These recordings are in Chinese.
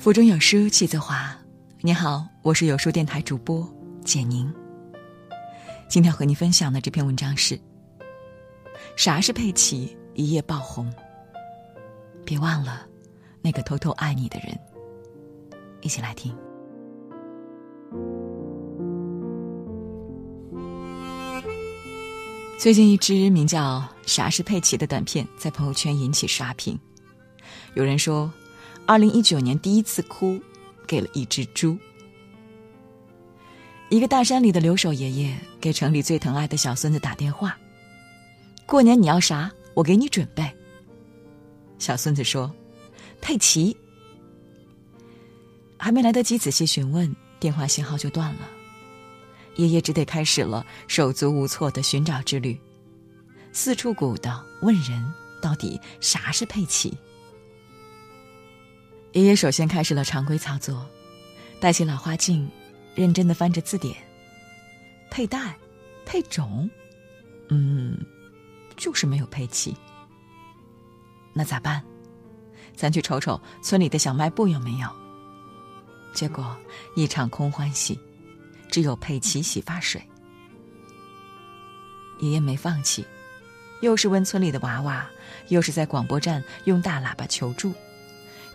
腹中有书气自华。你好，我是有书电台主播简宁。今天和你分享的这篇文章是：啥是佩奇一夜爆红？别忘了那个偷偷爱你的人。一起来听。最近一支名叫“啥是佩奇”的短片在朋友圈引起刷屏。有人说，二零一九年第一次哭，给了一只猪。一个大山里的留守爷爷给城里最疼爱的小孙子打电话：“过年你要啥？我给你准备。”小孙子说：“佩奇。”还没来得及仔细询问，电话信号就断了。爷爷只得开始了手足无措的寻找之旅，四处鼓捣问人，到底啥是佩奇？爷爷首先开始了常规操作，戴起老花镜，认真的翻着字典。佩戴，配种，嗯，就是没有佩奇。那咋办？咱去瞅瞅村里的小卖部有没有。结果一场空欢喜。只有佩奇洗发水。爷爷没放弃，又是问村里的娃娃，又是在广播站用大喇叭求助，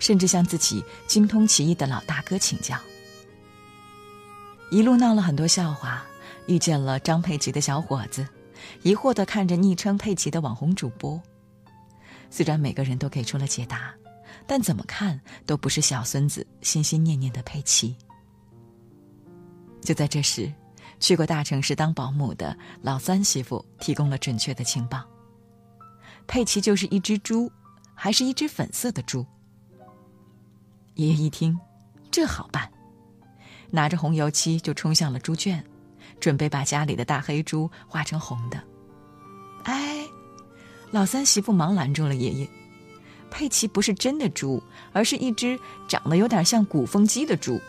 甚至向自己精通棋艺的老大哥请教。一路闹了很多笑话，遇见了张佩奇的小伙子，疑惑的看着昵称佩奇的网红主播。虽然每个人都给出了解答，但怎么看都不是小孙子心心念念的佩奇。就在这时，去过大城市当保姆的老三媳妇提供了准确的情报：佩奇就是一只猪，还是一只粉色的猪。爷爷一听，这好办，拿着红油漆就冲向了猪圈，准备把家里的大黑猪画成红的。哎，老三媳妇忙拦住了爷爷：“佩奇不是真的猪，而是一只长得有点像鼓风机的猪。”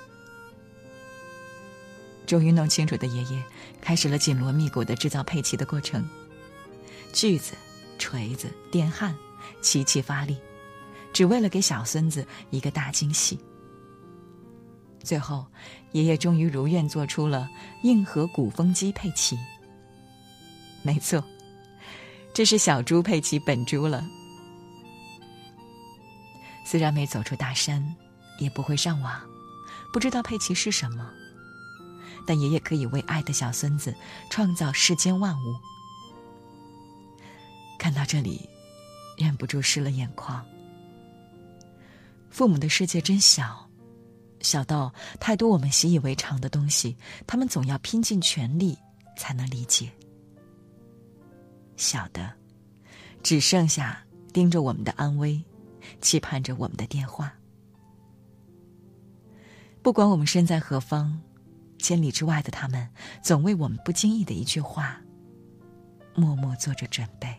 终于弄清楚的爷爷，开始了紧锣密鼓的制造佩奇的过程。锯子、锤子、电焊，齐齐发力，只为了给小孙子一个大惊喜。最后，爷爷终于如愿做出了硬核鼓风机佩奇。没错，这是小猪佩奇本猪了。虽然没走出大山，也不会上网，不知道佩奇是什么。但爷爷可以为爱的小孙子创造世间万物。看到这里，忍不住湿了眼眶。父母的世界真小，小到太多我们习以为常的东西，他们总要拼尽全力才能理解。小的，只剩下盯着我们的安危，期盼着我们的电话。不管我们身在何方。千里之外的他们，总为我们不经意的一句话，默默做着准备。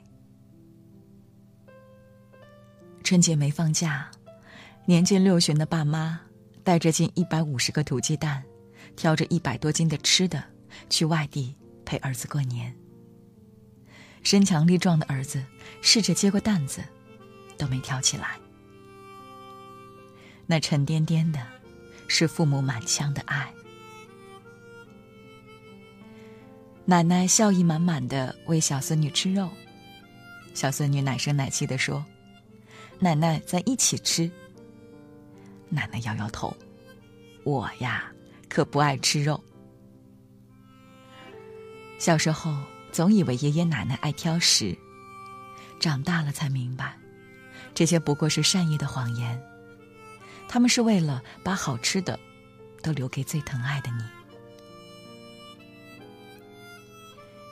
春节没放假，年近六旬的爸妈带着近一百五十个土鸡蛋，挑着一百多斤的吃的，去外地陪儿子过年。身强力壮的儿子试着接过担子，都没挑起来。那沉甸甸的，是父母满腔的爱。奶奶笑意满满的喂小孙女吃肉，小孙女奶声奶气的说：“奶奶，咱一起吃。”奶奶摇摇头：“我呀，可不爱吃肉。”小时候总以为爷爷奶奶爱挑食，长大了才明白，这些不过是善意的谎言。他们是为了把好吃的都留给最疼爱的你。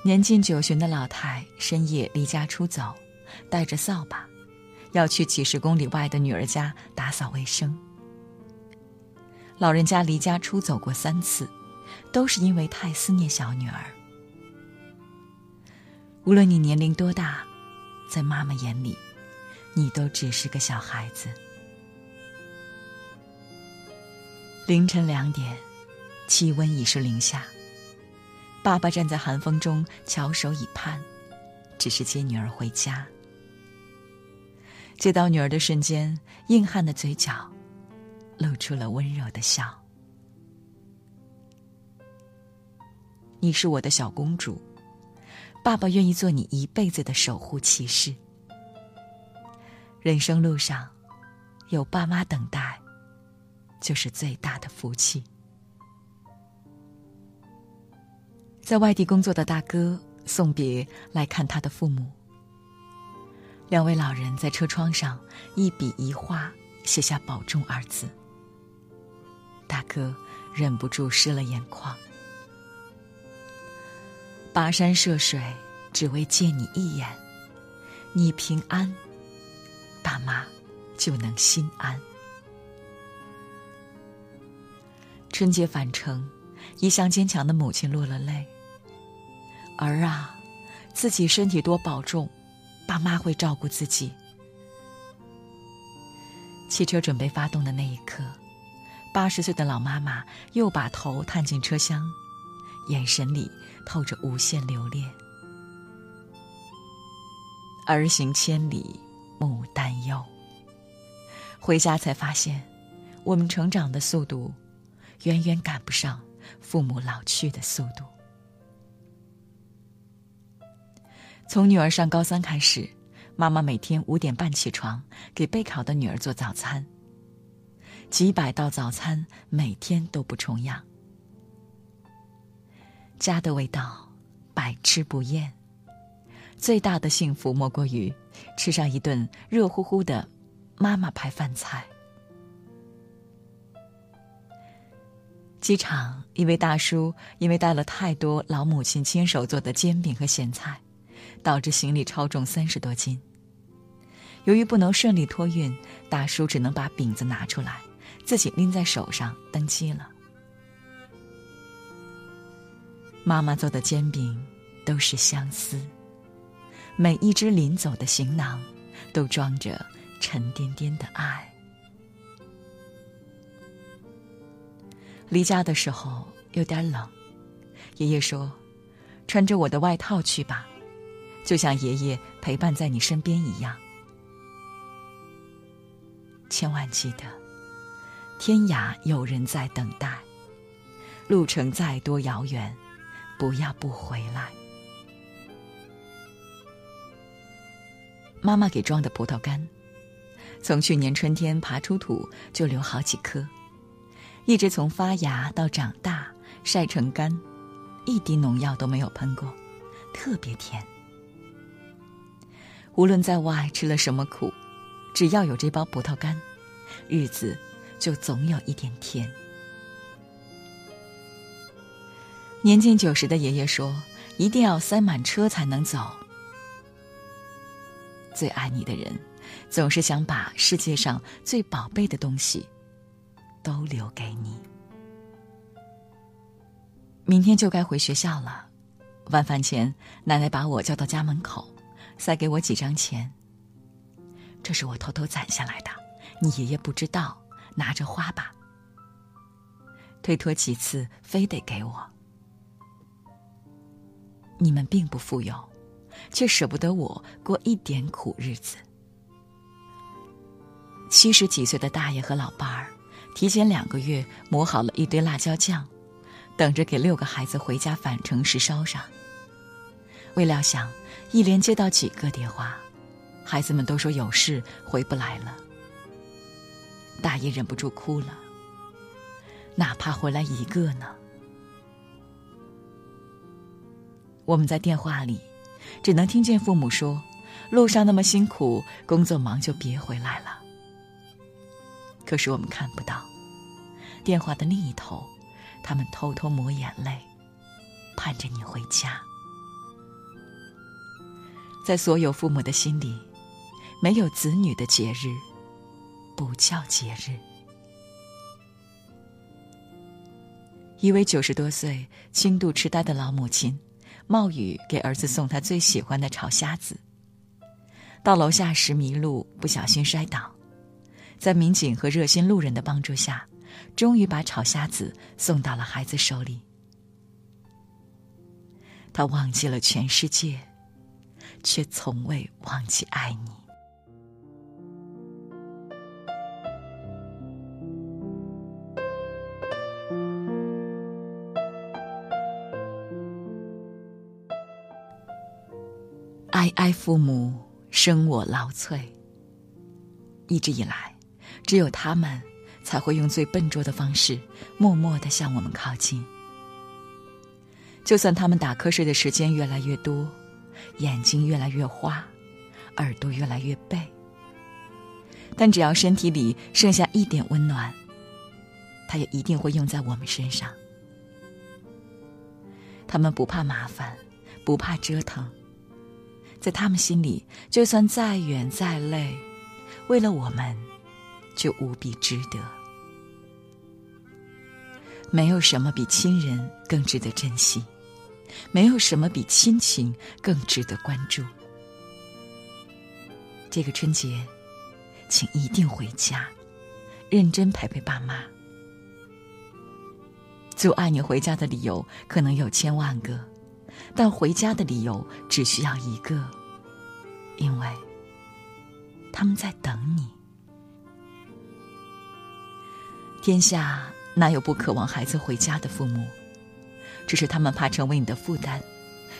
年近九旬的老太深夜离家出走，带着扫把，要去几十公里外的女儿家打扫卫生。老人家离家出走过三次，都是因为太思念小女儿。无论你年龄多大，在妈妈眼里，你都只是个小孩子。凌晨两点，气温已是零下。爸爸站在寒风中，翘首以盼，只是接女儿回家。接到女儿的瞬间，硬汉的嘴角露出了温柔的笑。你是我的小公主，爸爸愿意做你一辈子的守护骑士。人生路上，有爸妈等待，就是最大的福气。在外地工作的大哥送别来看他的父母，两位老人在车窗上一笔一画写下“保重”二字。大哥忍不住湿了眼眶。跋山涉水，只为见你一眼，你平安，爸妈就能心安。春节返程，一向坚强的母亲落了泪。儿啊，自己身体多保重，爸妈会照顾自己。汽车准备发动的那一刻，八十岁的老妈妈又把头探进车厢，眼神里透着无限留恋。儿行千里母担忧，回家才发现，我们成长的速度，远远赶不上父母老去的速度。从女儿上高三开始，妈妈每天五点半起床，给备考的女儿做早餐。几百道早餐每天都不重样，家的味道百吃不厌。最大的幸福莫过于吃上一顿热乎乎的妈妈牌饭菜。机场一位大叔因为带了太多老母亲亲手做的煎饼和咸菜。导致行李超重三十多斤。由于不能顺利托运，大叔只能把饼子拿出来，自己拎在手上登机了。妈妈做的煎饼都是相思，每一只临走的行囊都装着沉甸甸的爱。离家的时候有点冷，爷爷说：“穿着我的外套去吧。”就像爷爷陪伴在你身边一样，千万记得，天涯有人在等待，路程再多遥远，不要不回来。妈妈给装的葡萄干，从去年春天爬出土就留好几颗，一直从发芽到长大晒成干，一滴农药都没有喷过，特别甜。无论在外吃了什么苦，只要有这包葡萄干，日子就总有一点甜。年近九十的爷爷说：“一定要塞满车才能走。”最爱你的人，总是想把世界上最宝贝的东西都留给你。明天就该回学校了，晚饭前，奶奶把我叫到家门口。塞给我几张钱，这是我偷偷攒下来的，你爷爷不知道，拿着花吧。推脱几次，非得给我。你们并不富有，却舍不得我过一点苦日子。七十几岁的大爷和老伴儿，提前两个月磨好了一堆辣椒酱，等着给六个孩子回家返程时烧上。未料想，一连接到几个电话，孩子们都说有事回不来了。大爷忍不住哭了。哪怕回来一个呢？我们在电话里，只能听见父母说：“路上那么辛苦，工作忙就别回来了。”可是我们看不到，电话的另一头，他们偷偷抹眼泪，盼着你回家。在所有父母的心里，没有子女的节日，不叫节日。一位九十多岁、轻度痴呆的老母亲，冒雨给儿子送他最喜欢的炒虾子。到楼下时迷路，不小心摔倒，在民警和热心路人的帮助下，终于把炒虾子送到了孩子手里。他忘记了全世界。却从未忘记爱你。哀哀父母，生我劳瘁。一直以来，只有他们才会用最笨拙的方式，默默的向我们靠近。就算他们打瞌睡的时间越来越多，眼睛越来越花，耳朵越来越背，但只要身体里剩下一点温暖，他也一定会用在我们身上。他们不怕麻烦，不怕折腾，在他们心里，就算再远再累，为了我们，就无比值得。没有什么比亲人更值得珍惜。没有什么比亲情更值得关注。这个春节，请一定回家，认真陪陪爸妈。阻碍你回家的理由可能有千万个，但回家的理由只需要一个，因为他们在等你。天下哪有不渴望孩子回家的父母？只是他们怕成为你的负担，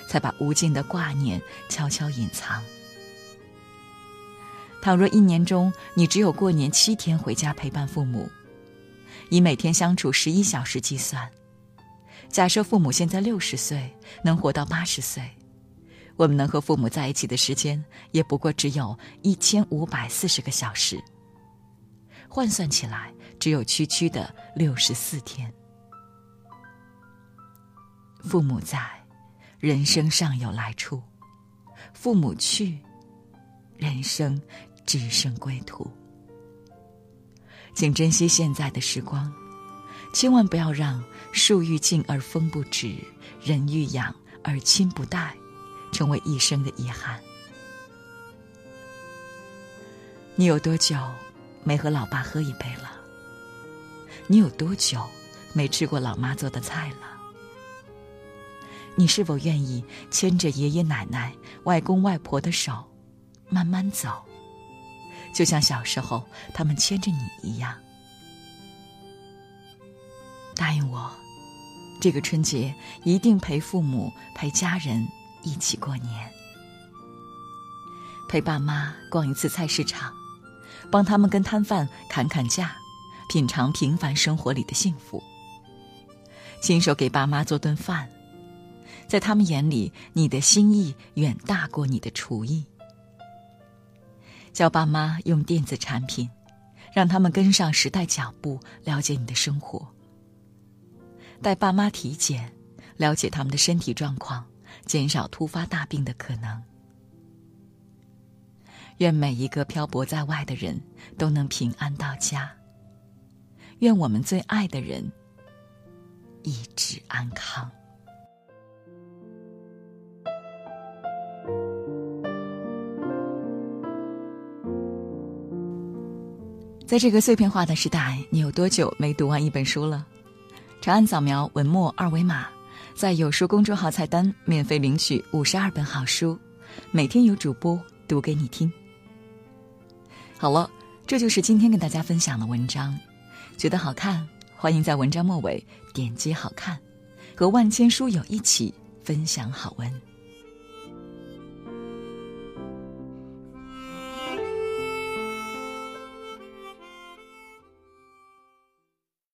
才把无尽的挂念悄悄隐藏。倘若一年中你只有过年七天回家陪伴父母，以每天相处十一小时计算，假设父母现在六十岁，能活到八十岁，我们能和父母在一起的时间也不过只有一千五百四十个小时，换算起来只有区区的六十四天。父母在，人生尚有来处；父母去，人生只剩归途。请珍惜现在的时光，千万不要让树欲静而风不止，人欲养而亲不待，成为一生的遗憾。你有多久没和老爸喝一杯了？你有多久没吃过老妈做的菜了？你是否愿意牵着爷爷奶奶、外公外婆的手，慢慢走，就像小时候他们牵着你一样？答应我，这个春节一定陪父母、陪家人一起过年，陪爸妈逛一次菜市场，帮他们跟摊贩砍砍价，品尝平凡生活里的幸福，亲手给爸妈做顿饭。在他们眼里，你的心意远大过你的厨艺。教爸妈用电子产品，让他们跟上时代脚步，了解你的生活。带爸妈体检，了解他们的身体状况，减少突发大病的可能。愿每一个漂泊在外的人都能平安到家。愿我们最爱的人一直安康。在这个碎片化的时代，你有多久没读完一本书了？长按扫描文末二维码，在有书公众号菜单免费领取五十二本好书，每天有主播读给你听。好了，这就是今天跟大家分享的文章。觉得好看，欢迎在文章末尾点击“好看”，和万千书友一起分享好文。